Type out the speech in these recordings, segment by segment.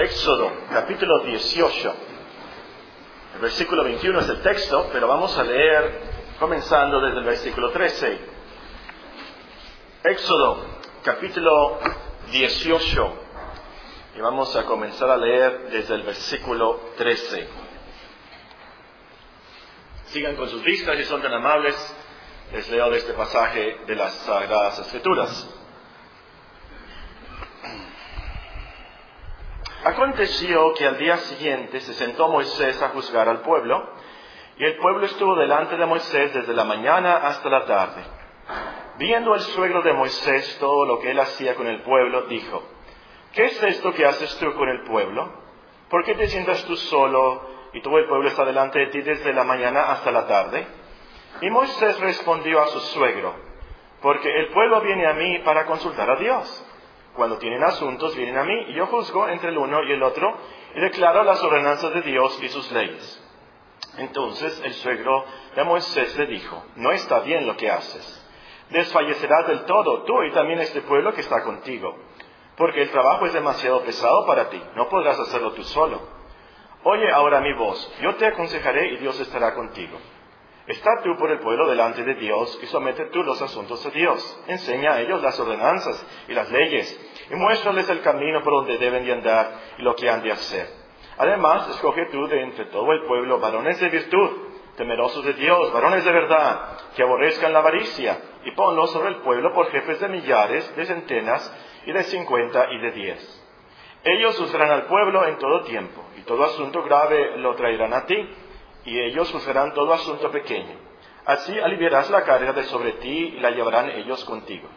Éxodo, capítulo 18. El versículo 21 es el texto, pero vamos a leer comenzando desde el versículo 13. Éxodo, capítulo 18. Y vamos a comenzar a leer desde el versículo 13. Sigan con sus vistas y son tan amables. Les leo de este pasaje de las Sagradas Escrituras. Aconteció que al día siguiente se sentó Moisés a juzgar al pueblo, y el pueblo estuvo delante de Moisés desde la mañana hasta la tarde. Viendo el suegro de Moisés todo lo que él hacía con el pueblo, dijo, ¿qué es esto que haces tú con el pueblo? ¿Por qué te sientas tú solo y todo el pueblo está delante de ti desde la mañana hasta la tarde? Y Moisés respondió a su suegro, porque el pueblo viene a mí para consultar a Dios. Cuando tienen asuntos, vienen a mí y yo juzgo entre el uno y el otro y declaro las ordenanzas de Dios y sus leyes. Entonces el suegro de Moisés le dijo, no está bien lo que haces. Desfallecerás del todo tú y también este pueblo que está contigo, porque el trabajo es demasiado pesado para ti, no podrás hacerlo tú solo. Oye ahora mi voz, yo te aconsejaré y Dios estará contigo. Está tú por el pueblo delante de Dios y somete tú los asuntos a Dios. Enseña a ellos las ordenanzas y las leyes y muéstrales el camino por donde deben de andar y lo que han de hacer. Además, escoge tú de entre todo el pueblo varones de virtud, temerosos de Dios, varones de verdad, que aborrezcan la avaricia, y ponlos sobre el pueblo por jefes de millares, de centenas y de cincuenta y de diez. Ellos juzgarán al pueblo en todo tiempo, y todo asunto grave lo traerán a ti y ellos juzgarán todo asunto pequeño. Así aliviarás la carga de sobre ti y la llevarán ellos contigo.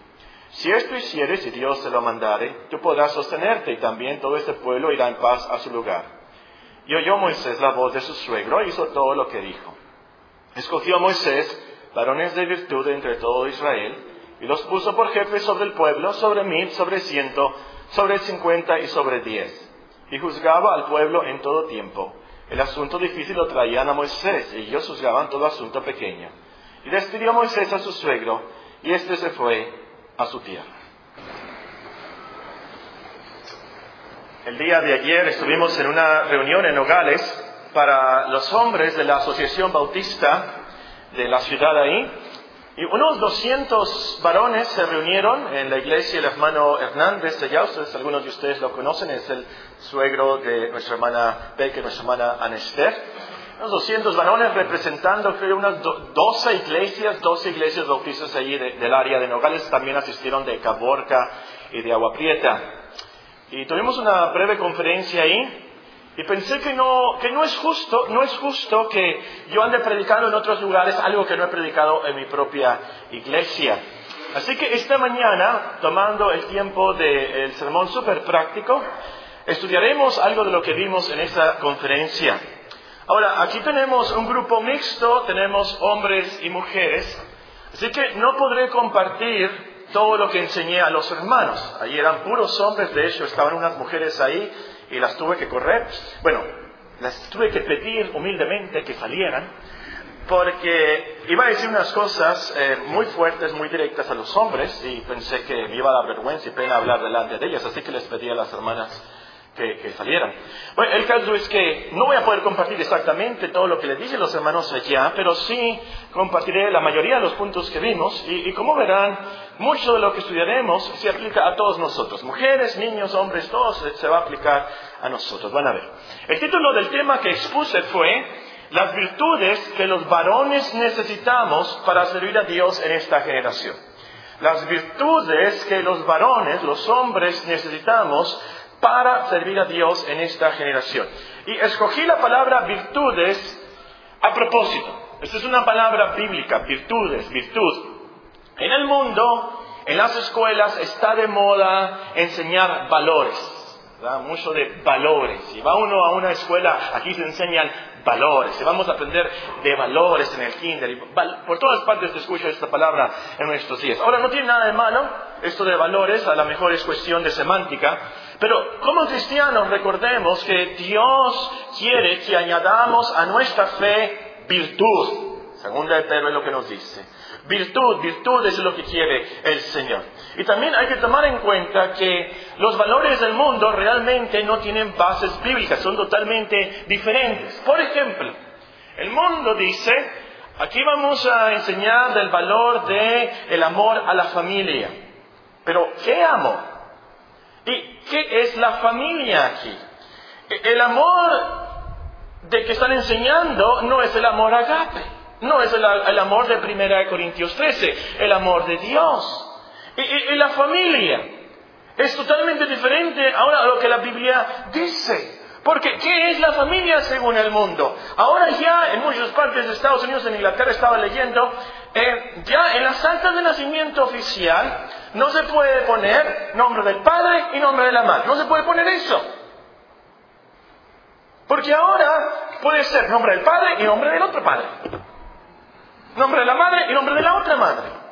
Si esto hicieres y Dios te lo mandare, tú podrás sostenerte y también todo este pueblo irá en paz a su lugar. Y oyó Moisés la voz de su suegro e hizo todo lo que dijo. Escogió Moisés varones de virtud entre todo Israel y los puso por jefes sobre el pueblo, sobre mil, sobre ciento, sobre cincuenta y sobre diez. Y juzgaba al pueblo en todo tiempo el asunto difícil lo traían a Moisés y ellos juzgaban todo asunto pequeño. Y despidió Moisés a su suegro y éste se fue a su tierra. El día de ayer estuvimos en una reunión en Nogales para los hombres de la Asociación Bautista de la ciudad ahí y unos 200 varones se reunieron en la iglesia el hermano Hernández, ya ustedes, algunos de ustedes lo conocen, es el suegro de nuestra hermana Becker, nuestra hermana Anester. Unos 200 varones representando, creo, unas 12 iglesias, 12 iglesias bautistas allí del área de Nogales, también asistieron de Caborca y de Agua Prieta. Y tuvimos una breve conferencia ahí y pensé que no, que no es justo, no es justo que yo ande predicando en otros lugares algo que no he predicado en mi propia iglesia. Así que esta mañana, tomando el tiempo del sermón súper práctico, estudiaremos algo de lo que vimos en esta conferencia. Ahora, aquí tenemos un grupo mixto, tenemos hombres y mujeres, así que no podré compartir todo lo que enseñé a los hermanos. Allí eran puros hombres, de hecho estaban unas mujeres ahí y las tuve que correr. Bueno, las tuve que pedir humildemente que salieran, porque iba a decir unas cosas eh, muy fuertes, muy directas a los hombres, y pensé que me iba a dar vergüenza y pena hablar delante de ellas, así que les pedí a las hermanas que, salieran. Bueno, el caso es que no voy a poder compartir exactamente todo lo que le dicen los hermanos allá, pero sí compartiré la mayoría de los puntos que vimos y, y como verán, mucho de lo que estudiaremos se aplica a todos nosotros, mujeres, niños, hombres, todos se va a aplicar a nosotros. Van a ver. El título del tema que expuse fue las virtudes que los varones necesitamos para servir a Dios en esta generación. Las virtudes que los varones, los hombres necesitamos para servir a Dios en esta generación. Y escogí la palabra virtudes a propósito. Esta es una palabra bíblica, virtudes, virtud. En el mundo, en las escuelas, está de moda enseñar valores. Mucho de valores. Si va uno a una escuela, aquí se enseñan valores. Y vamos a aprender de valores en el kinder. Y por todas partes se escucha esta palabra en nuestros días. Ahora, no tiene nada de malo esto de valores, a lo mejor es cuestión de semántica. Pero como cristianos recordemos que Dios quiere que añadamos a nuestra fe virtud. Segunda de Pedro es lo que nos dice. Virtud, virtud es lo que quiere el Señor. Y también hay que tomar en cuenta que los valores del mundo realmente no tienen bases bíblicas, son totalmente diferentes. Por ejemplo, el mundo dice, aquí vamos a enseñar del valor del el amor a la familia. Pero, ¿qué amor? ¿Y qué es la familia aquí? El amor de que están enseñando no es el amor agape. No es el, amor de 1 Corintios 13, el amor de Dios. Y, la familia es totalmente diferente ahora a lo que la Biblia dice. Porque, ¿qué es la familia según el mundo? Ahora ya en muchas partes de Estados Unidos, en Inglaterra estaba leyendo, eh, ya en las actas de nacimiento oficial no se puede poner nombre del padre y nombre de la madre. No se puede poner eso. Porque ahora puede ser nombre del padre y nombre del otro padre. Nombre de la madre y nombre de la otra madre.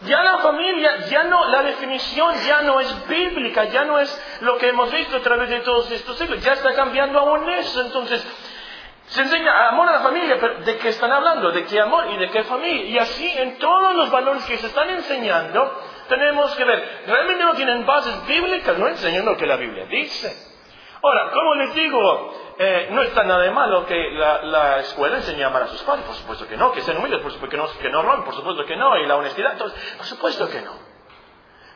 Ya la familia, ya no, la definición ya no es bíblica, ya no es lo que hemos visto a través de todos estos siglos, ya está cambiando aún eso. Entonces, se enseña amor a la familia, pero ¿de qué están hablando? ¿De qué amor y de qué familia? Y así en todos los valores que se están enseñando, tenemos que ver, realmente no tienen bases bíblicas, no enseñan lo que la Biblia dice. Ahora, como les digo, eh, no está nada de malo que la, escuela enseñe a amar a sus padres, por supuesto que no, que sean humildes, por supuesto que no, que no roben, por supuesto que no, y la honestidad, por supuesto que no.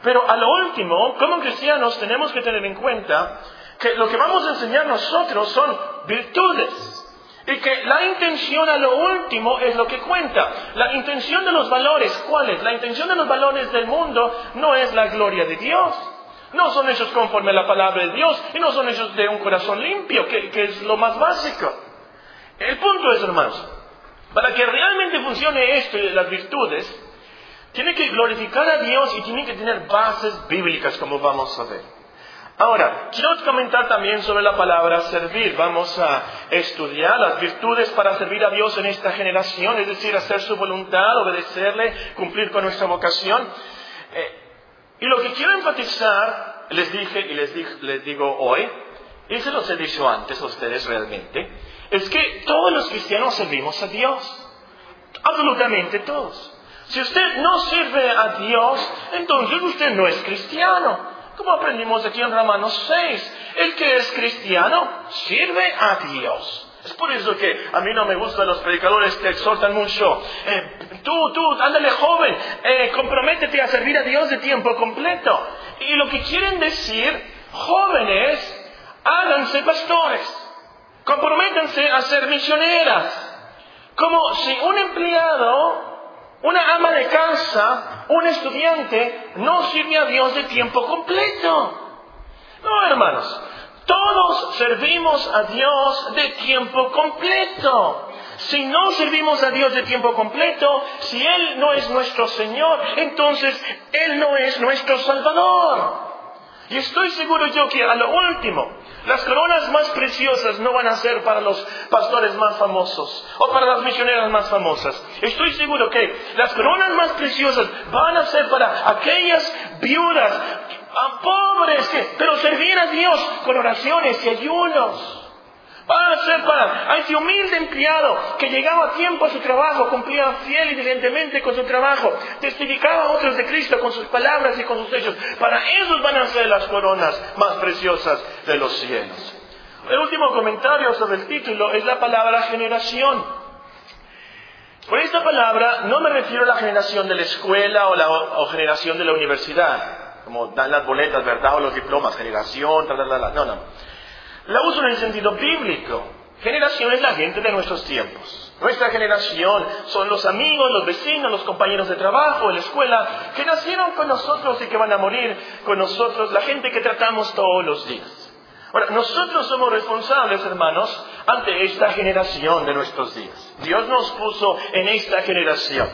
Pero a lo último, como cristianos tenemos que tener en cuenta que lo que vamos a enseñar nosotros son virtudes. Y que la intención a lo último es lo que cuenta. La intención de los valores, ¿cuál es? La intención de los valores del mundo no es la gloria de Dios. No son hechos conforme a la palabra de Dios y no son hechos de un corazón limpio, que, es lo más básico. El punto es, hermanos, para que realmente funcione esto y las virtudes, tiene que glorificar a Dios y tiene que tener bases bíblicas, como vamos a ver. Ahora, quiero comentar también sobre la palabra servir. Vamos a estudiar las virtudes para servir a Dios en esta generación, es decir, hacer su voluntad, obedecerle, cumplir con nuestra vocación. Eh, y lo que quiero enfatizar, les dije y les, digo hoy, y se los he dicho antes a ustedes realmente, es que todos los cristianos servimos a Dios. Absolutamente todos. Si usted no sirve a Dios, entonces usted no es cristiano. Como aprendimos aquí en Romanos 6, el que es cristiano sirve a Dios. Es por eso que a mí no me gustan los predicadores que exhortan mucho. Eh, tú, tú, ándale joven, eh, comprométete a servir a Dios de tiempo completo. Y lo que quieren decir, jóvenes, háganse pastores, comprométanse a ser misioneras. Como si un empleado, una ama de casa, un estudiante, no sirve a Dios de tiempo completo. No, hermanos, todos servimos a Dios de tiempo completo. Si no servimos a Dios de tiempo completo, si Él no es nuestro Señor, entonces Él no es nuestro Salvador. Y estoy seguro yo que a lo último, las coronas más preciosas no van a ser para los pastores más famosos o para las misioneras más famosas. Estoy seguro que las coronas más preciosas van a ser para aquellas viudas a pobres, que, pero servir a Dios con oraciones y ayunos. A ser para a ese humilde empleado que llegaba a tiempo a su trabajo, cumplía fiel y diligentemente con su trabajo, testificaba a otros de Cristo con sus palabras y con sus hechos. Para esos van a ser las coronas más preciosas de los cielos. El último comentario sobre el título es la palabra generación. Por esta palabra no me refiero a la generación de la escuela o la o generación de la universidad como dan las boletas, ¿verdad? O los diplomas, generación, tal, tal, tal. No, no. La uso en el sentido bíblico. Generación es la gente de nuestros tiempos. Nuestra generación son los amigos, los vecinos, los compañeros de trabajo, de la escuela, que nacieron con nosotros y que van a morir con nosotros, la gente que tratamos todos los días. Ahora, nosotros somos responsables, hermanos, ante esta generación de nuestros días. Dios nos puso en esta generación.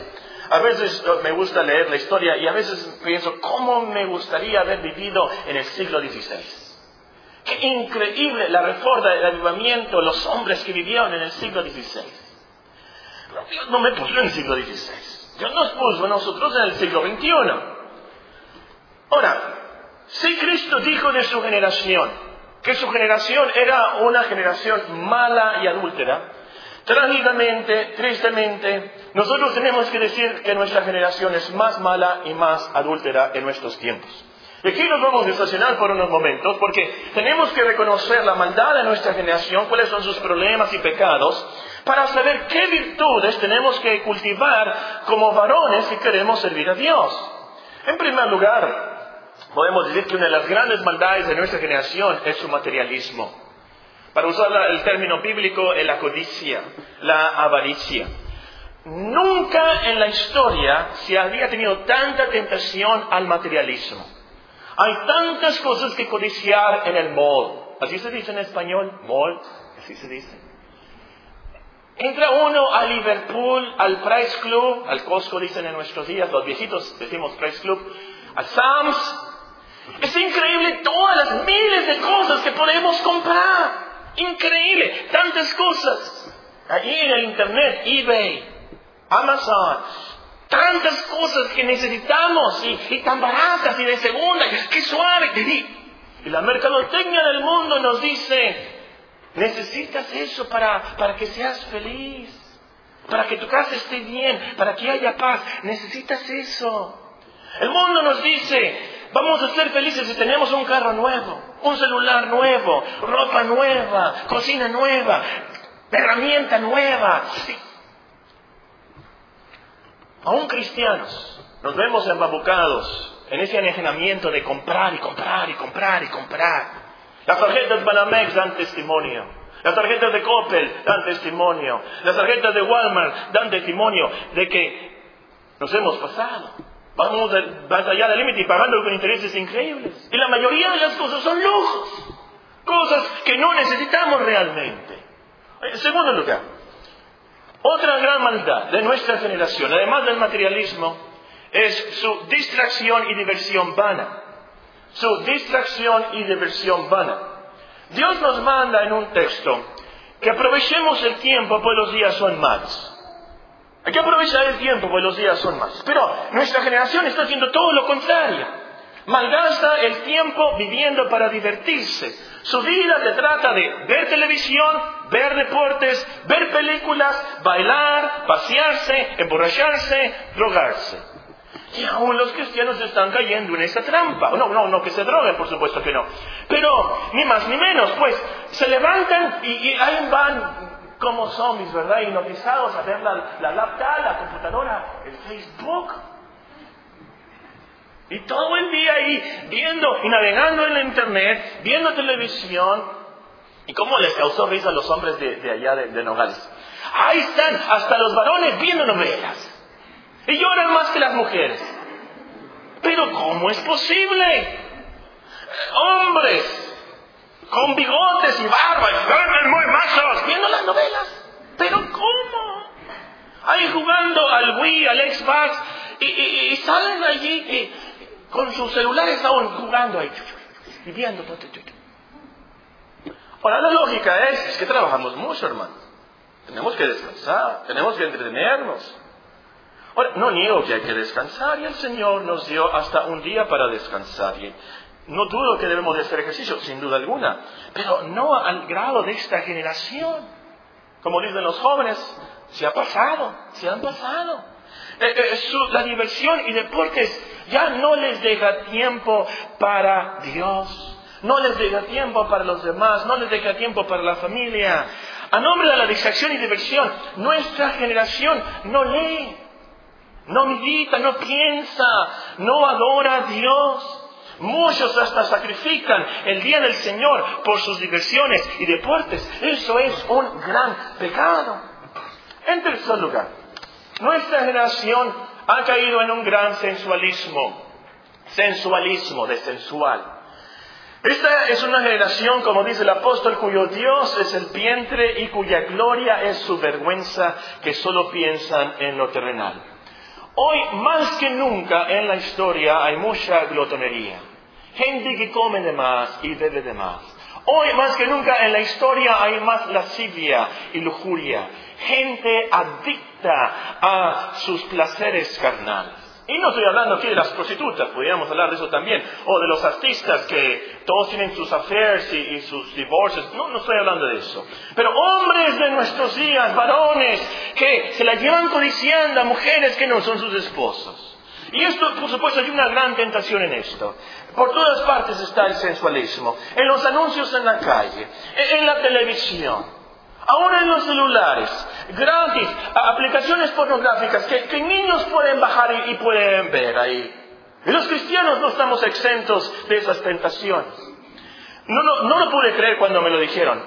A veces me gusta leer la historia y a veces pienso, ¿cómo me gustaría haber vivido en el siglo XVI? Qué increíble la reforma, el avivamiento, los hombres que vivieron en el siglo XVI. Pero Dios no me puso en el siglo XVI. Dios nos puso a nosotros en el siglo XXI. Ahora, si Cristo dijo de su generación que su generación era una generación mala y adúltera, Trágicamente, tristemente, nosotros tenemos que decir que nuestra generación es más mala y más adúltera en nuestros tiempos. Y aquí nos vamos a estacionar por unos momentos porque tenemos que reconocer la maldad de nuestra generación, cuáles son sus problemas y pecados, para saber qué virtudes tenemos que cultivar como varones si queremos servir a Dios. En primer lugar, podemos decir que una de las grandes maldades de nuestra generación es su materialismo. Para usar el término bíblico, es la codicia, la avaricia. Nunca en la historia se había tenido tanta tentación al materialismo. Hay tantas cosas que codiciar en el mall. ¿Así se dice en español? Mall. Así se dice. Entra uno a Liverpool, al Price Club, al Costco dicen en nuestros días, los viejitos decimos Price Club, a Sam's. Es increíble todas las miles de cosas que podemos comprar. Increíble, tantas cosas. Allí en el Internet, eBay, Amazon, tantas cosas que necesitamos y, tan baratas y de segunda, qué suave. Y, y la mercadotecnia del mundo nos dice, Necesitas eso para, para que seas feliz, para que tu casa esté bien, para que haya paz. Necesitas eso. El mundo nos dice, vamos a ser felices si tenemos un carro nuevo, un celular nuevo, ropa nueva, cocina nueva, herramienta nueva. Aún cristianos nos vemos embabucados en ese enajenamiento de comprar y comprar y comprar y comprar. Las tarjetas Banamex dan testimonio. Las tarjetas de Coppel dan testimonio. Las tarjetas de Walmart dan testimonio de que nos hemos pasado. Vamos más allá del límite y pagando con intereses increíbles. Y la mayoría de las cosas son lujos. Cosas que no necesitamos realmente. En segundo lugar, otra gran maldad de nuestra generación, además del materialismo, es su distracción y diversión vana su distracción y diversión vana. Dios nos manda en un texto que aprovechemos el tiempo, pues los días son malos. Hay que aprovechar el tiempo, pues los días son malos. Pero nuestra generación está haciendo todo lo contrario. Malgasta el tiempo viviendo para divertirse. Su vida se trata de ver televisión, ver deportes, ver películas, bailar, pasearse, emborracharse, drogarse. Y aún los cristianos están cayendo en esa trampa. No, no, no que se droguen, por supuesto que no. Pero ni más ni menos, pues se levantan y, ahí van como zombies, ¿verdad? Hipnotizados a ver la, la laptop, la computadora, el Facebook. Y todo el día ahí viendo y navegando en la internet, viendo televisión. ¿Y cómo les causó risa a los hombres de, allá de, de Nogales? Ahí están, hasta los varones viendo novelas. Y lloran más que las mujeres. Pero ¿cómo es posible? Hombres con bigotes y barba y muy machos viendo las novelas. Pero ¿cómo? Ahí jugando al Wii, al Xbox y, salen allí con sus celulares aún jugando ahí y viendo todo. Ahora la lógica es, es que trabajamos mucho, hermano. Tenemos que descansar, tenemos que entretenernos. Ahora, no niego que hay que descansar y el Señor nos dio hasta un día para descansar. Y no dudo que debemos de hacer ejercicio, sin duda alguna, pero no al grado de esta generación. Como dicen los jóvenes, se ha pasado, se han pasado. Eh, eh, la diversión y deportes ya no les deja tiempo para Dios. No les deja tiempo para los demás, no les deja tiempo para la familia. A nombre de la distracción y diversión, nuestra generación no lee, no medita, no piensa, no adora a Dios. Muchos hasta sacrifican el día del Señor por sus diversiones y deportes. Eso es un gran pecado. En tercer lugar, nuestra generación ha caído en un gran sensualismo. Sensualismo de sensual. Esta es una generación, como dice el apóstol, cuyo Dios es el vientre y cuya gloria es su vergüenza, que solo piensan en lo terrenal. Hoy más que nunca en la historia hay mucha glotonería. Gente que come de más y bebe de más. Hoy más que nunca en la historia hay más lascivia y lujuria. Gente adicta a sus placeres carnales. Y no estoy hablando aquí de las prostitutas, podríamos hablar de eso también, o de los artistas que todos tienen sus affairs y, sus divorcios, no, no estoy hablando de eso. Pero hombres de nuestros días, varones, que se la llevan codiciando a mujeres que no son sus esposos. Y esto, por supuesto, hay una gran tentación en esto. Por todas partes está el sensualismo. En los anuncios en la calle, en la televisión, ahora en los celulares, gratis, aplicaciones pornográficas que, niños pueden bajar y, pueden ver ahí. Y los cristianos no estamos exentos de esas tentaciones. No, no, no lo pude creer cuando me lo dijeron.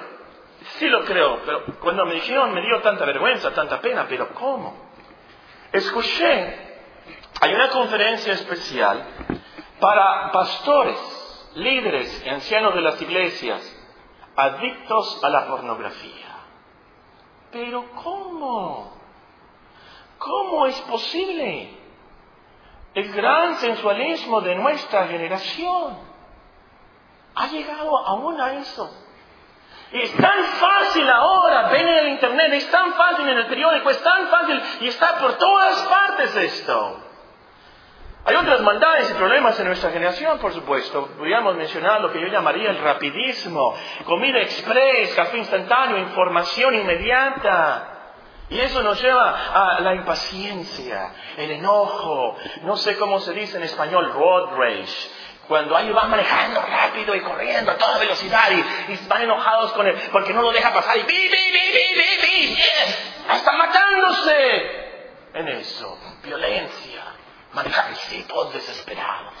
Sí lo creo, pero cuando me dijeron me dio tanta vergüenza, tanta pena, pero ¿cómo? Escuché, hay una conferencia especial para pastores, líderes ancianos de las iglesias adictos a la pornografía. Pero ¿cómo? ¿Cómo es posible? El gran sensualismo de nuestra generación ha llegado aún a eso. Es tan fácil ahora, ven en el internet, es tan fácil en el periódico, es tan fácil y está por todas partes esto. Hay otras maldades y problemas en nuestra generación, por supuesto. Podríamos mencionar lo que yo llamaría el rapidismo, comida express, café instantáneo, información inmediata. Y eso nos lleva a la impaciencia, el enojo, no sé cómo se dice en español, road rage. Cuando alguien va manejando rápido y corriendo a toda velocidad y, van enojados con él porque no lo deja pasar y ¡bi, bi, hasta matándose en eso, violencia manejar todos desesperados.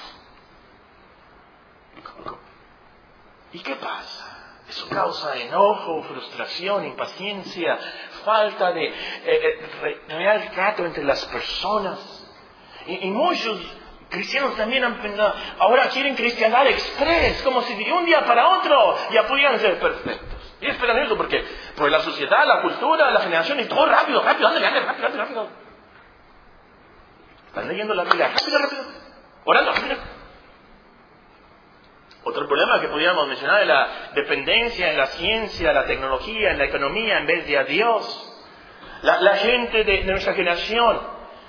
¿Y qué pasa? Eso causa enojo, frustración, impaciencia, falta de eh, eh, real trato entre las personas. Y, muchos cristianos también han pensado, ahora quieren cristiandad express, como si de un día para otro ya pudieran ser perfectos. Y esperan eso porque, por la sociedad, la cultura, la generación, y todo rápido, rápido, rápido, rápido, rápido. Están leyendo la Biblia rápido, rápido. Orando, rápido. Otro problema que podríamos mencionar es la dependencia en la ciencia, la tecnología, en la economía en vez de a Dios. La, gente de, nuestra generación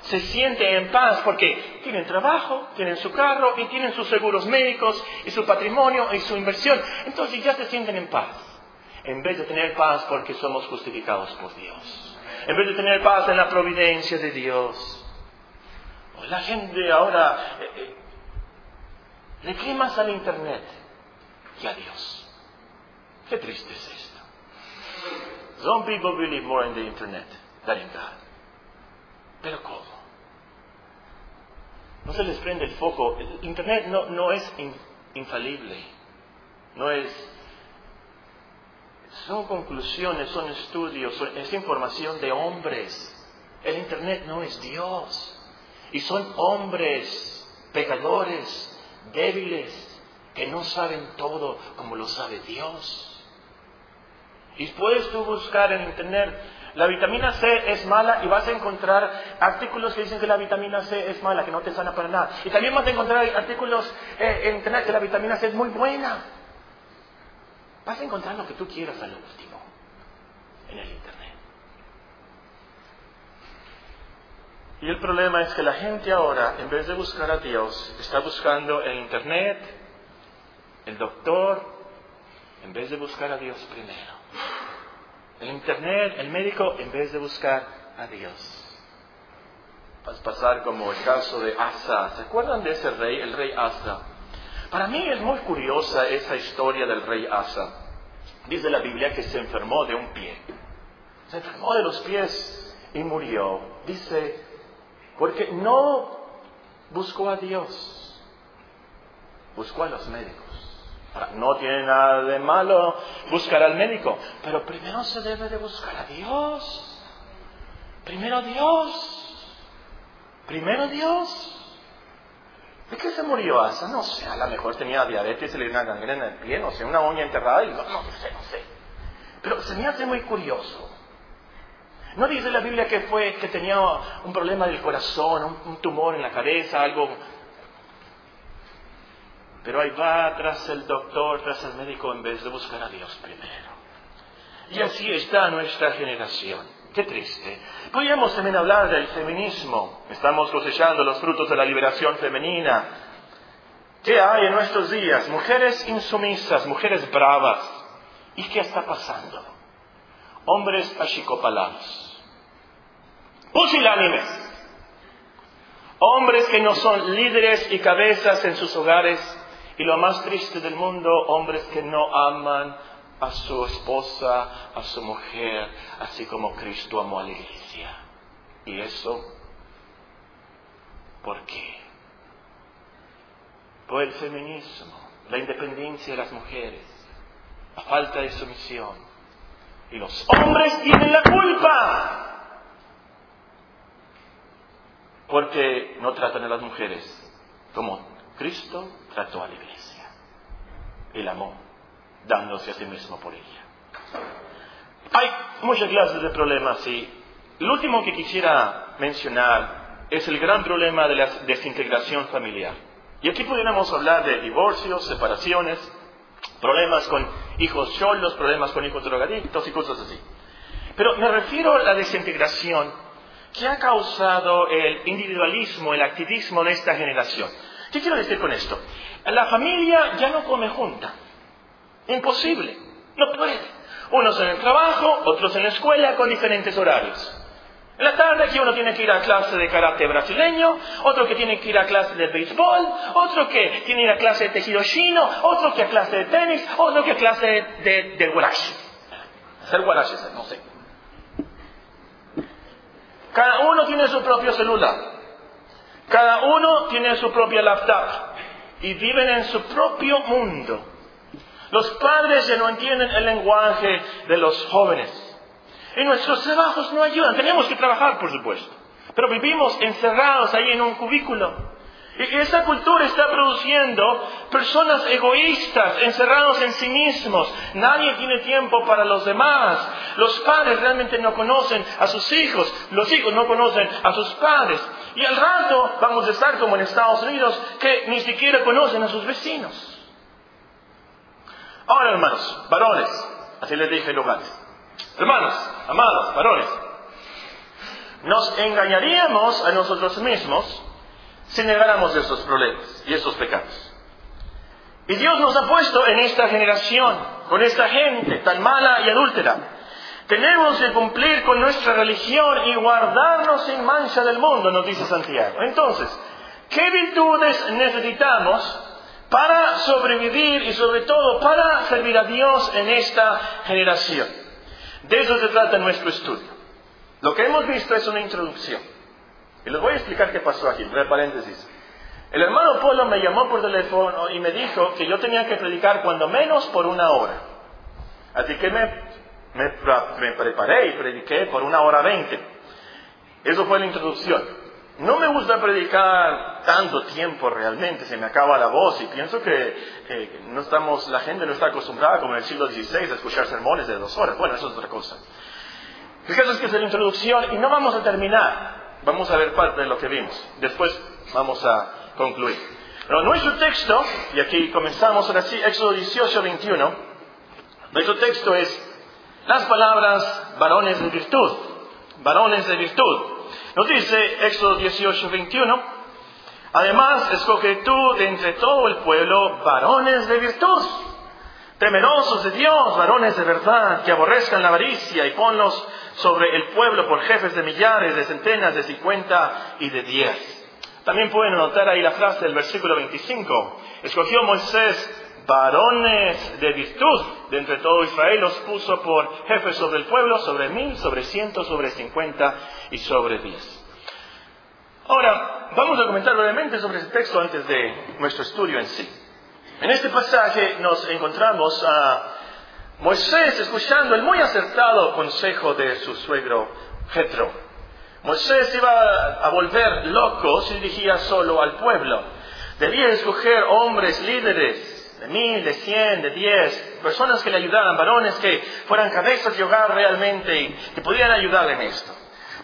se siente en paz porque tienen trabajo, tienen su carro y tienen sus seguros médicos y su patrimonio y su inversión. Entonces ya se sienten en paz. En vez de tener paz porque somos justificados por Dios. En vez de tener paz en la providencia de Dios. La gente ahora eh, eh, le cree más al Internet que a Dios. Qué triste es esto. Some people believe more in the Internet than in God. Pero ¿cómo? No se les prende el foco. Internet no, no es infalible. No es... Son conclusiones, son estudios, es información de hombres. El Internet no es Dios. Y son hombres, pecadores, débiles, que no saben todo como lo sabe Dios. Y puedes tú buscar en internet, la vitamina C es mala y vas a encontrar artículos que dicen que la vitamina C es mala, que no te sana para nada. Y también vas a encontrar artículos eh, en que la vitamina C es muy buena. Vas a encontrar lo que tú quieras al último en el internet. Y el problema es que la gente ahora, en vez de buscar a Dios, está buscando el Internet, el doctor, en vez de buscar a Dios primero. El Internet, el médico, en vez de buscar a Dios. Vas a pasar como el caso de Asa. ¿Se acuerdan de ese rey, el rey Asa? Para mí es muy curiosa esa historia del rey Asa. Dice la Biblia que se enfermó de un pie. Se enfermó de los pies y murió. Dice porque no buscó a Dios, buscó a los médicos. no tiene nada de malo buscar al médico, pero primero se debe de buscar a Dios. Primero Dios. Primero Dios. ¿De qué se murió Asa? No sé, a lo mejor tenía diabetes, le dio una gangrena en el pie, no sé, una uña enterrada y no, no sé, no sé. Pero se me hace muy curioso. No dice la Biblia que fue que tenía un problema del corazón, un, tumor en la cabeza, algo. Pero ahí va tras el doctor, tras el médico, en vez de buscar a Dios primero. Y así está nuestra generación. Qué triste. Podríamos también hablar del feminismo. Estamos cosechando los frutos de la liberación femenina. ¿Qué hay en nuestros días? Mujeres insumisas, mujeres bravas. ¿Y qué está pasando? Hombres achicopalados, pusilánimes, hombres que no son líderes y cabezas en sus hogares, y lo más triste del mundo, hombres que no aman a su esposa, a su mujer, así como Cristo amó a la iglesia. ¿Y eso por qué? Por el feminismo, la independencia de las mujeres, la falta de sumisión. Y los hombres tienen la culpa. Porque no tratan a las mujeres como Cristo trató a la iglesia. El amor dándose a sí mismo por ella. Hay muchas clases de problemas y lo último que quisiera mencionar es el gran problema de la desintegración familiar. Y aquí podríamos hablar de divorcios, separaciones, problemas con hijos cholos, problemas con hijos drogadictos y cosas así. Pero me refiero a la desintegración que ha causado el individualismo, el activismo de esta generación. ¿Qué quiero decir con esto? La familia ya no come junta. Imposible. No puede. Unos en el trabajo, otros en la escuela con diferentes horarios. En la tarde aquí uno tiene que ir a clase de karate brasileño, otro que tiene que ir a clase de béisbol, otro que tiene que ir a clase de tejido chino, otro que a clase de tenis, otro que a clase de, de. Hacer guarashi, no sé. Cada uno tiene su propio celular. Cada uno tiene su propia laptop. Y viven en su propio mundo. Los padres ya no entienden el lenguaje de los jóvenes. Y nuestros trabajos no ayudan. Tenemos que trabajar, por supuesto. Pero vivimos encerrados ahí en un cubículo. Y esa cultura está produciendo personas egoístas, encerrados en sí mismos. Nadie tiene tiempo para los demás. Los padres realmente no conocen a sus hijos. Los hijos no conocen a sus padres. Y al rato vamos a estar como en Estados Unidos, que ni siquiera conocen a sus vecinos. Ahora, hermanos, varones, así les dije lugares. Hermanos, amados, varones, nos engañaríamos a nosotros mismos si negáramos estos problemas y estos pecados. Y Dios nos ha puesto en esta generación, con esta gente tan mala y adúltera. Tenemos que cumplir con nuestra religión y guardarnos sin mancha del mundo, nos dice Santiago. Entonces, ¿qué virtudes necesitamos para sobrevivir y sobre todo para servir a Dios en esta generación. De eso se trata nuestro estudio. Lo que hemos visto es una introducción. Y les voy a explicar qué pasó aquí, entre paréntesis. El hermano Polo me llamó por teléfono y me dijo que yo tenía que predicar cuando menos por una hora. Así que me, me, me preparé y prediqué por una hora veinte. Eso fue la introducción. No me gusta predicar tanto tiempo realmente, se me acaba la voz y pienso que, no estamos, la gente no está acostumbrada como en el siglo XVI a escuchar sermones de dos horas. Bueno, eso es otra cosa. Fíjate que es la introducción y no vamos a terminar. Vamos a ver parte de lo que vimos. Después vamos a concluir. Pero nuestro texto, y aquí comenzamos ahora sí, Éxodo 18, 21, nuestro texto es las palabras varones de virtud. Varones de virtud. Nos dice Éxodo 18, 21, además escoge tú de entre todo el pueblo varones de virtud, temerosos de Dios, varones de verdad, que aborrezcan la avaricia y ponlos sobre el pueblo por jefes de millares, de centenas, de cincuenta y de diez. También pueden notar ahí la frase del versículo 25. Escogió Moisés varones de virtud de entre todo Israel, los puso por jefes sobre el pueblo, sobre mil, sobre ciento, sobre cincuenta y sobre diez. Ahora, vamos a comentar brevemente sobre este texto antes de nuestro estudio en sí. En este pasaje nos encontramos a Moisés escuchando el muy acertado consejo de su suegro Jetro. Moisés iba a volver loco si dirigía solo al pueblo. Debía escoger hombres líderes de mil, de cien, de diez, personas que le ayudaran, varones que fueran cabezas de hogar realmente y que pudieran ayudarle en esto.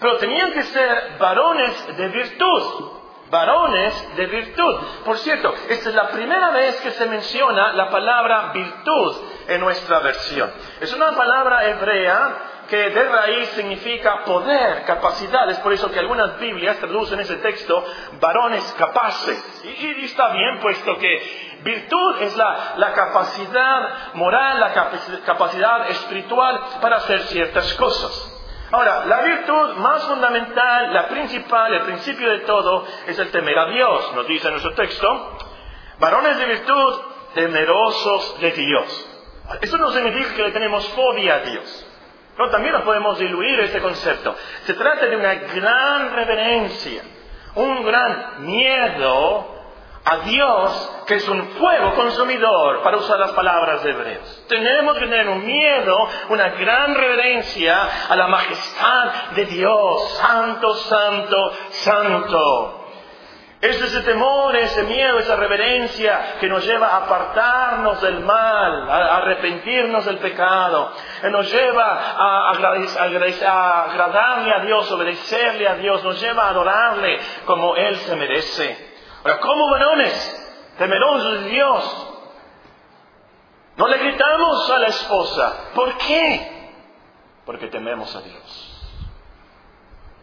Pero tenían que ser varones de virtud, varones de virtud. Por cierto, esta es la primera vez que se menciona la palabra virtud en nuestra versión. Es una palabra hebrea que de raíz significa poder, capacidad. Es por eso que algunas Biblias traducen ese texto varones capaces. Y, está bien, puesto que virtud es la, capacidad moral, la capacidad espiritual para hacer ciertas cosas. Ahora, la virtud más fundamental, la principal, el principio de todo, es el temer a Dios. Nos dice nuestro texto, varones de virtud, temerosos de Dios. Eso no significa que le tenemos fobia a Dios. No, también no podemos diluir este concepto. Se trata de una gran reverencia, un gran miedo a Dios, que es un fuego consumidor, para usar las palabras de Hebreos. Tenemos que tener un miedo, una gran reverencia a la majestad de Dios. Santo, santo, santo. Es ese temor, ese miedo, esa reverencia que nos lleva a apartarnos del mal, a arrepentirnos del pecado, que nos lleva a, agradarle a Dios, obedecerle a Dios, nos lleva a adorarle como Él se merece. Ahora, como varones temerosos de Dios, no le gritamos a la esposa. ¿Por qué? Porque tememos a Dios.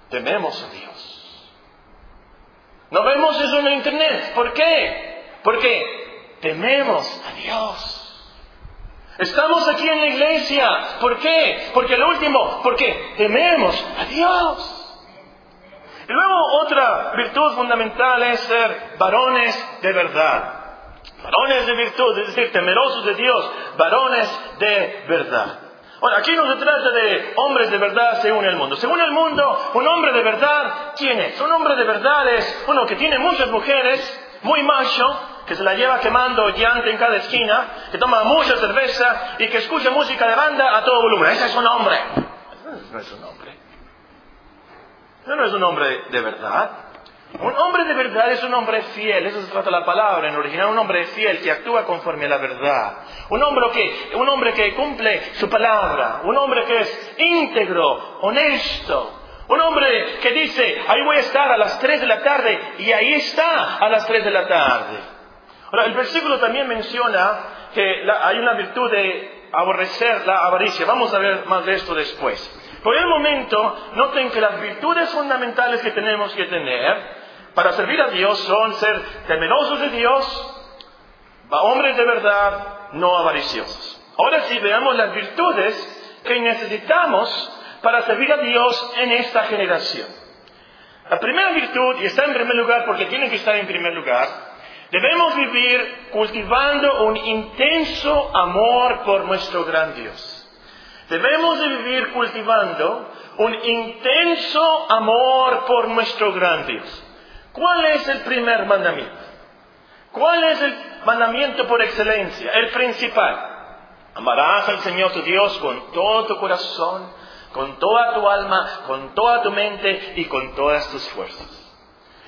Tememos a Dios. No vemos eso en internet. ¿Por qué? Porque tememos a Dios. Estamos aquí en la iglesia. ¿Por qué? Porque lo último, porque tememos a Dios. Y luego otra virtud fundamental es ser varones de verdad. Varones de virtud, es decir, temerosos de Dios, varones de verdad. Bueno, aquí no se trata de hombres de verdad según el mundo. Según el mundo, un hombre de verdad, ¿quién es? Un hombre de verdad es uno que tiene muchas mujeres, muy macho, que se la lleva quemando llante en cada esquina, que toma mucha cerveza y que escucha música de banda a todo volumen. Ese es un hombre. No es un hombre. No es un hombre de verdad. Un hombre de verdad es un hombre fiel, eso se trata la palabra en original, un hombre fiel que actúa conforme a la verdad. Un hombre que, un hombre que cumple su palabra, un hombre que es íntegro, honesto, un hombre que dice, ahí voy a estar a las 3 de la tarde y ahí está a las 3 de la tarde. Ahora, el versículo también menciona que hay una virtud de aborrecer la avaricia. Vamos a ver más de esto después. Por el momento, noten que las virtudes fundamentales que tenemos que tener para servir a Dios son ser temerosos de Dios, hombres de verdad, no avariciosos. Ahora sí, veamos las virtudes que necesitamos para servir a Dios en esta generación. La primera virtud, y está en primer lugar porque tiene que estar en primer lugar, debemos vivir cultivando un intenso amor por nuestro gran Dios. Debemos de vivir cultivando un intenso amor por nuestro gran Dios. ¿Cuál es el primer mandamiento? ¿Cuál es el mandamiento por excelencia? El principal. Amarás al Señor tu Dios con todo tu corazón, con toda tu alma, con toda tu mente y con todas tus fuerzas.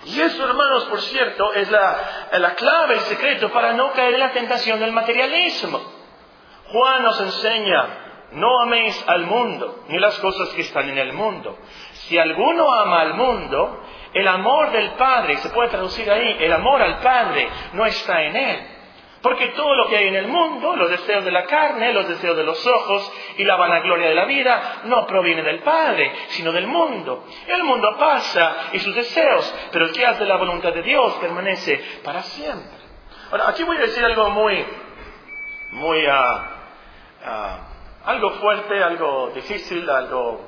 Y eso, hermanos, por cierto, es la, la clave, el secreto para no caer en la tentación del materialismo. Juan nos enseña, no améis al mundo, ni las cosas que están en el mundo. Si alguno ama al mundo, el amor del Padre, se puede traducir ahí, el amor al Padre no está en Él. Porque todo lo que hay en el mundo, los deseos de la carne, los deseos de los ojos y la vanagloria de la vida, no proviene del Padre, sino del mundo. El mundo pasa y sus deseos, pero el que hace la voluntad de Dios permanece para siempre. Ahora, aquí voy a decir algo muy, muy, ah, algo fuerte, algo difícil, algo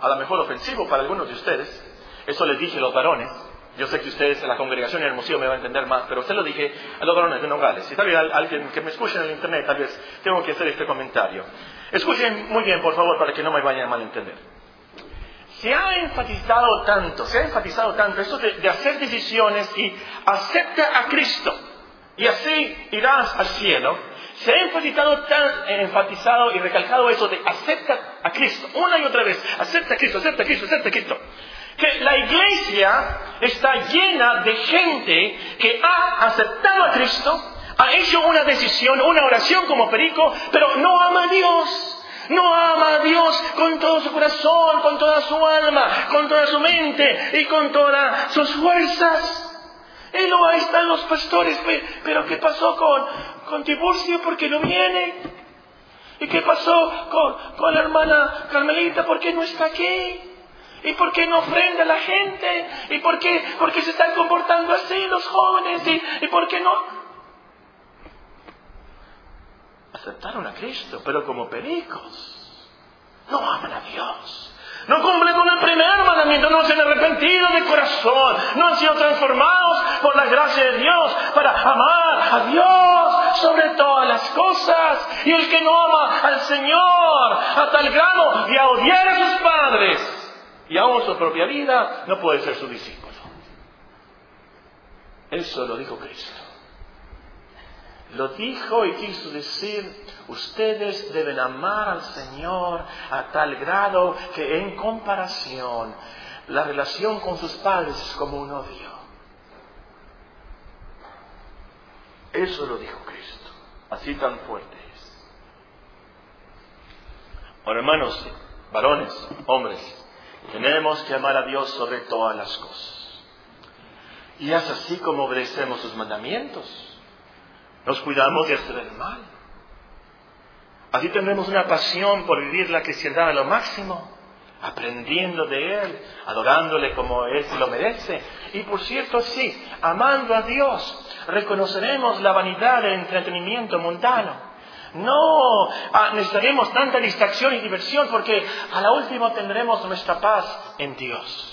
a lo mejor ofensivo para algunos de ustedes. Eso les dije a los varones. Yo sé que ustedes en la congregación y en museo me van a entender más, pero usted lo dije a los varones de Nogales. Si tal vez alguien que me escuche en el internet, tal vez tengo que hacer este comentario. Escuchen muy bien, por favor, para que no me vayan a malentender. Se ha enfatizado tanto, se ha enfatizado tanto eso de, hacer decisiones y acepta a Cristo y así irás al cielo. Se ha enfatizado, tan, enfatizado y recalcado eso de acepta a Cristo, una y otra vez, acepta a Cristo, acepta a Cristo, acepta a Cristo que la iglesia está llena de gente que ha aceptado a Cristo, ha hecho una decisión, una oración como perico, pero no ama a Dios. No ama a Dios con todo su corazón, con toda su alma, con toda su mente y con todas sus fuerzas. Y luego ahí están los pastores, pero ¿qué pasó con, con Tiburcio? Porque no viene. ¿Y qué pasó con, con la hermana Carmelita? ¿Por qué no está aquí? ¿Y por qué no ofrenda a la gente? ¿Y por qué, por se están comportando así los jóvenes? ¿Y, ¿Y por qué no? Aceptaron a Cristo, pero como pericos. No aman a Dios. No cumplen con el primer mandamiento, no se han arrepentido de corazón, no han sido transformados por la gracia de Dios para amar a Dios sobre todas las cosas. Y el que no ama al Señor a tal grado de odiar a sus padres y aún su propia vida, no puede ser su discípulo. Eso lo dijo Cristo. Lo dijo y quiso decir, ustedes deben amar al Señor a tal grado que en comparación la relación con sus padres es como un odio. Eso lo dijo Cristo, así tan fuerte es. Ahora hermanos, varones, hombres, tenemos que amar a Dios sobre todas las cosas. Y es así como obedecemos sus mandamientos. Nos cuidamos de hacer el mal. Así tendremos una pasión por vivir la cristiandad a lo máximo, aprendiendo de Él, adorándole como Él lo merece. Y por cierto, sí, amando a Dios, reconoceremos la vanidad del entretenimiento mundano. No ah, necesitaremos tanta distracción y diversión porque a la última tendremos nuestra paz en Dios.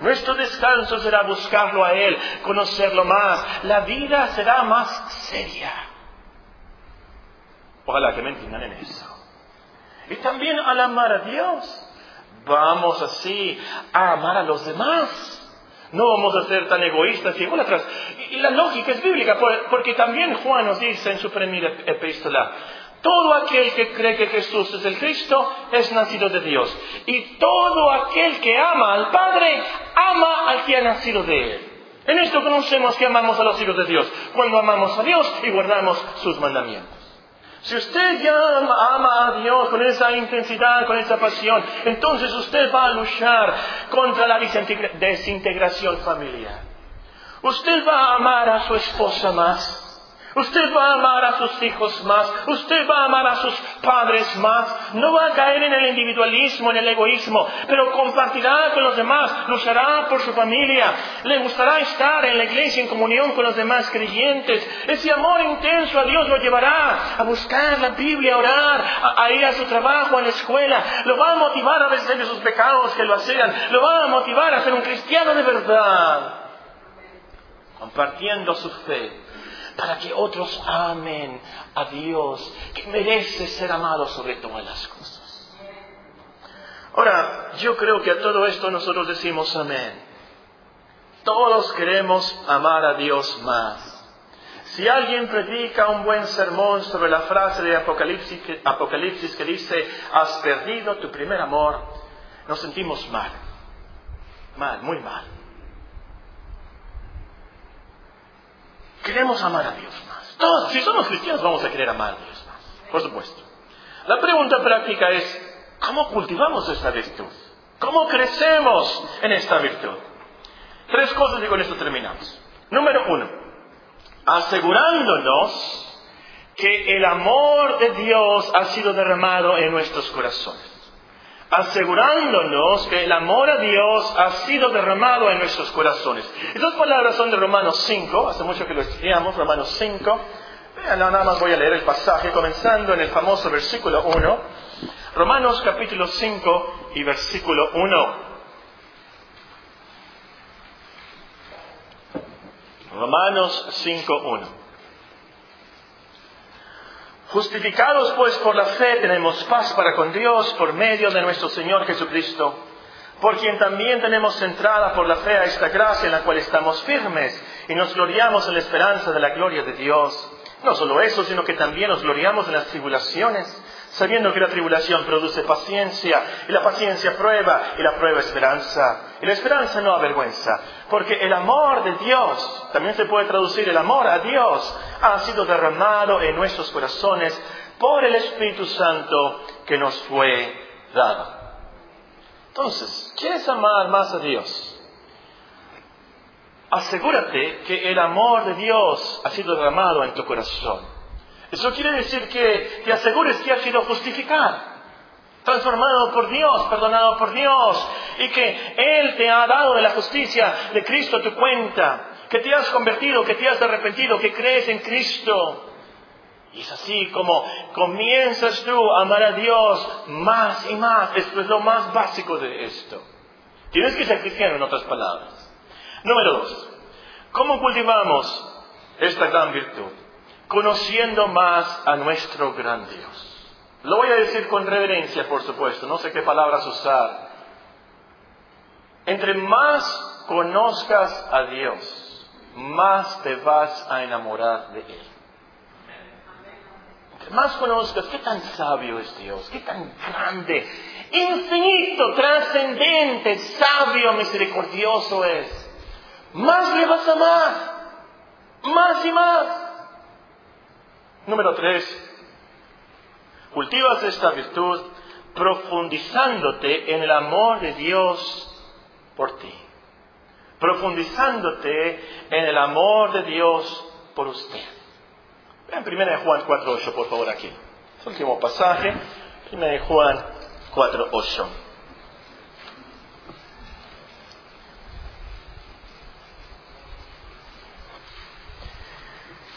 Nuestro descanso será buscarlo a Él, conocerlo más. La vida será más seria. Ojalá que me entiendan en eso. Y también al amar a Dios, vamos así a amar a los demás. No vamos a ser tan egoístas y atrás. Y la lógica es bíblica, porque también Juan nos dice en su primera epístola, todo aquel que cree que Jesús es el Cristo es nacido de Dios. Y todo aquel que ama al Padre, ama al que ha nacido de Él. En esto conocemos que amamos a los hijos de Dios, cuando amamos a Dios y guardamos sus mandamientos. Si usted ya ama a Dios con esa intensidad, con esa pasión, entonces usted va a luchar contra la desintegración familiar. Usted va a amar a su esposa más. Usted va a amar a sus hijos más, usted va a amar a sus padres más, no va a caer en el individualismo, en el egoísmo, pero compartirá con los demás, luchará por su familia, le gustará estar en la iglesia en comunión con los demás creyentes. Ese amor intenso a Dios lo llevará a buscar la Biblia, a orar, a, ir a su trabajo, a la escuela, lo va a motivar a vencer de sus pecados que lo hacían, lo va a motivar a ser un cristiano de verdad, compartiendo su fe para que otros amen a Dios, que merece ser amado sobre todas las cosas. Ahora, yo creo que a todo esto nosotros decimos amén. Todos queremos amar a Dios más. Si alguien predica un buen sermón sobre la frase de Apocalipsis que, Apocalipsis que dice, has perdido tu primer amor, nos sentimos mal. Mal, muy mal. Queremos amar a Dios más. Todos, si somos cristianos, vamos a querer amar a Dios más. Por supuesto. La pregunta práctica es, ¿cómo cultivamos esta virtud? ¿Cómo crecemos en esta virtud? Tres cosas y con esto terminamos. Número uno, asegurándonos que el amor de Dios ha sido derramado en nuestros corazones asegurándonos que el amor a Dios ha sido derramado en nuestros corazones. Estas palabras son de Romanos 5, hace mucho que lo estudiamos, Romanos 5. Vean, nada más voy a leer el pasaje, comenzando en el famoso versículo 1. Romanos capítulo 5 y versículo 1. Romanos 5, 1. Justificados pues por la fe tenemos paz para con Dios por medio de nuestro Señor Jesucristo, por quien también tenemos entrada por la fe a esta gracia en la cual estamos firmes y nos gloriamos en la esperanza de la gloria de Dios. No solo eso, sino que también nos gloriamos en las tribulaciones sabiendo que la tribulación produce paciencia, y la paciencia prueba, y la prueba esperanza. Y la esperanza no avergüenza, porque el amor de Dios, también se puede traducir el amor a Dios, ha sido derramado en nuestros corazones por el Espíritu Santo que nos fue dado. Entonces, ¿quieres amar más a Dios? Asegúrate que el amor de Dios ha sido derramado en tu corazón. Eso quiere decir que te asegures que has sido justificado, transformado por Dios, perdonado por Dios, y que Él te ha dado de la justicia de Cristo tu cuenta, que te has convertido, que te has arrepentido, que crees en Cristo. Y es así como comienzas tú a amar a Dios más y más. Esto es lo más básico de esto. Tienes que sacrificar en otras palabras. Número dos, ¿cómo cultivamos esta gran virtud? Conociendo más a nuestro gran Dios. Lo voy a decir con reverencia, por supuesto, no sé qué palabras usar. Entre más conozcas a Dios, más te vas a enamorar de Él más conozcas qué tan sabio es Dios, qué tan grande, infinito, trascendente, sabio, misericordioso es, más le vas a amar, más y más. Número tres, cultivas esta virtud profundizándote en el amor de Dios por ti, profundizándote en el amor de Dios por usted. En 1 Juan 4.8, por favor, aquí. Último pasaje, 1 Juan 4.8.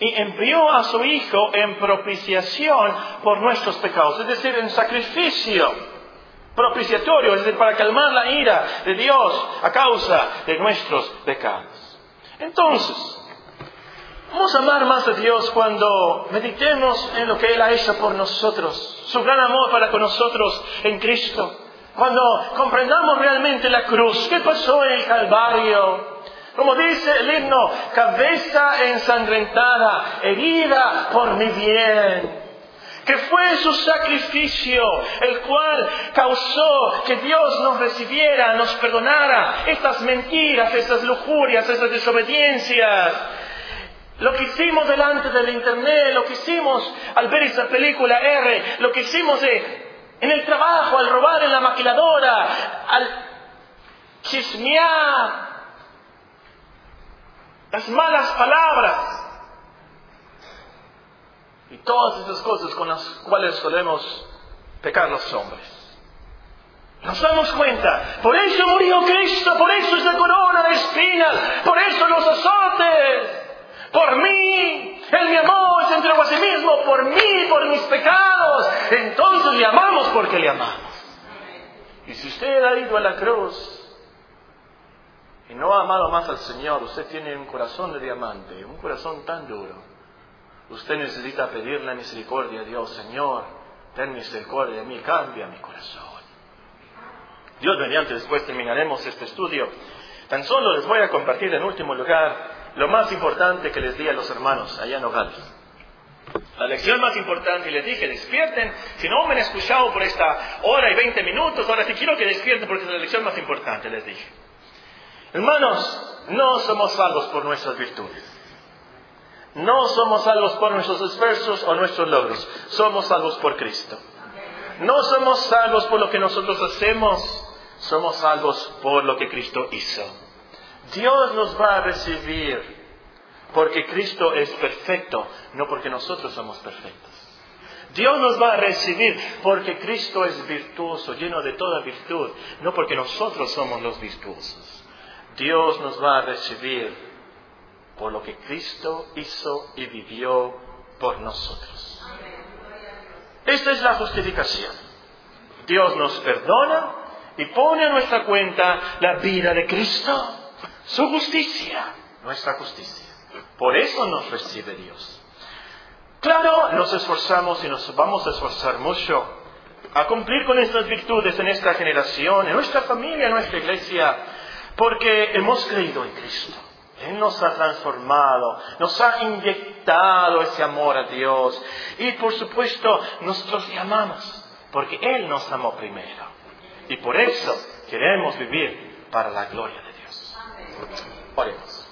y envió a su Hijo en propiciación por nuestros pecados, es decir, en sacrificio propiciatorio, es decir, para calmar la ira de Dios a causa de nuestros pecados. Entonces, Vamos a amar más a Dios cuando meditemos en lo que Él ha hecho por nosotros, su gran amor para con nosotros en Cristo. Cuando comprendamos realmente la cruz, qué pasó en el Calvario. Como dice el himno, cabeza ensangrentada, herida por mi bien que fue su sacrificio, el cual causó que Dios nos recibiera, nos perdonara estas mentiras, estas lujurias, estas desobediencias, lo que hicimos delante del Internet, lo que hicimos al ver esa película R, lo que hicimos en el trabajo, al robar en la maquiladora, al chismear, las malas palabras y todas esas cosas con las cuales solemos pecar los hombres. Nos damos cuenta, por eso murió Cristo, por eso es la corona de espinas, por eso los azotes por mí. Él me amó, se entregó a sí mismo por mí, por mis pecados. Entonces le amamos porque le amamos. Y si usted ha ido a la cruz y no ha amado más al Señor, usted tiene un corazón de diamante, un corazón tan duro. Usted necesita pedirle misericordia a Dios, Señor, ten misericordia de mí, cambia mi corazón. Dios mediante, después terminaremos este estudio. Tan solo les voy a compartir en último lugar lo más importante que les di a los hermanos allá en Nogales. La lección más importante, y les dije, despierten. Si no me han escuchado por esta hora y veinte minutos, ahora sí quiero que despierten porque es la lección más importante, les dije. Hermanos, no somos salvos por nuestras virtudes. No somos salvos por nuestros esfuerzos o nuestros logros. Somos salvos por Cristo. No somos salvos por lo que nosotros hacemos. Somos salvos por lo que Cristo hizo. Dios nos va a recibir porque Cristo es perfecto, no porque nosotros somos perfectos. Dios nos va a recibir porque Cristo es virtuoso, lleno de toda virtud, no porque nosotros somos los virtuosos. Dios nos va a recibir por lo que Cristo hizo y vivió por nosotros. Esta es la justificación. Dios nos perdona y pone a nuestra cuenta la vida de Cristo su justicia, nuestra justicia. Por eso nos recibe Dios. Claro, nos esforzamos y nos vamos a esforzar mucho a cumplir con estas virtudes en esta generación, en nuestra familia, en nuestra iglesia, porque hemos creído en Cristo. Él nos ha transformado, nos ha inyectado ese amor a Dios. Y por supuesto, nosotros le amamos, porque Él nos amó primero. Y por eso queremos vivir para la gloria de Dios. Oremos.